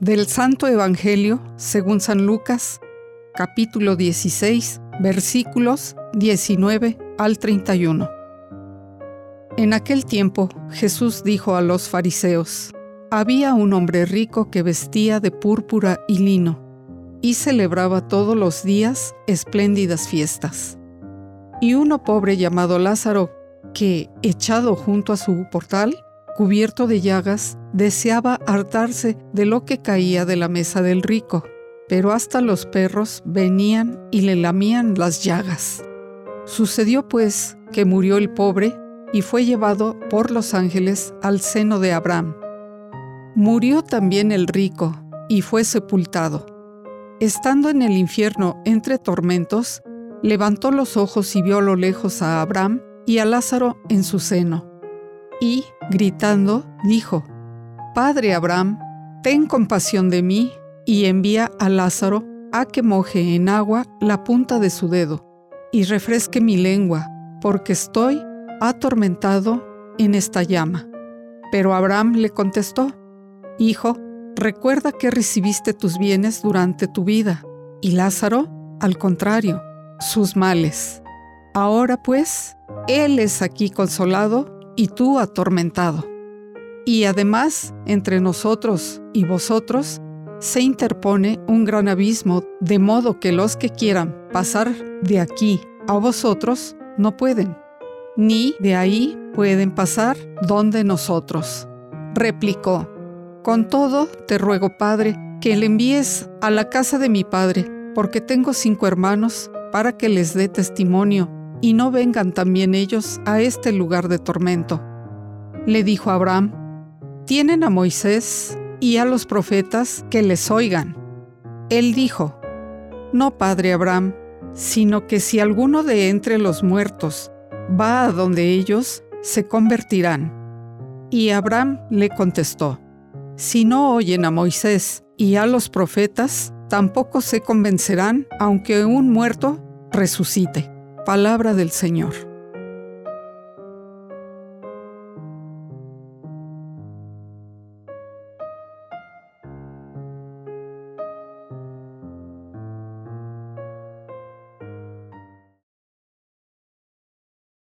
Del Santo Evangelio según San Lucas, capítulo 16, versículos 19 al 31. En aquel tiempo Jesús dijo a los fariseos, había un hombre rico que vestía de púrpura y lino, y celebraba todos los días espléndidas fiestas. Y uno pobre llamado Lázaro, que, echado junto a su portal, cubierto de llagas, deseaba hartarse de lo que caía de la mesa del rico, pero hasta los perros venían y le lamían las llagas. Sucedió pues que murió el pobre y fue llevado por los ángeles al seno de Abraham. Murió también el rico y fue sepultado. Estando en el infierno entre tormentos, levantó los ojos y vio lo lejos a Abraham y a Lázaro en su seno y, gritando, dijo, Padre Abraham, ten compasión de mí y envía a Lázaro a que moje en agua la punta de su dedo y refresque mi lengua, porque estoy atormentado en esta llama. Pero Abraham le contestó, Hijo, recuerda que recibiste tus bienes durante tu vida, y Lázaro, al contrario, sus males. Ahora pues, él es aquí consolado y tú atormentado. Y además, entre nosotros y vosotros, se interpone un gran abismo, de modo que los que quieran pasar de aquí a vosotros no pueden, ni de ahí pueden pasar donde nosotros. Replicó, con todo te ruego, Padre, que le envíes a la casa de mi Padre, porque tengo cinco hermanos, para que les dé testimonio y no vengan también ellos a este lugar de tormento. Le dijo Abraham, tienen a Moisés y a los profetas que les oigan. Él dijo, no, padre Abraham, sino que si alguno de entre los muertos va a donde ellos, se convertirán. Y Abraham le contestó, si no oyen a Moisés y a los profetas, tampoco se convencerán aunque un muerto resucite palabra del Señor.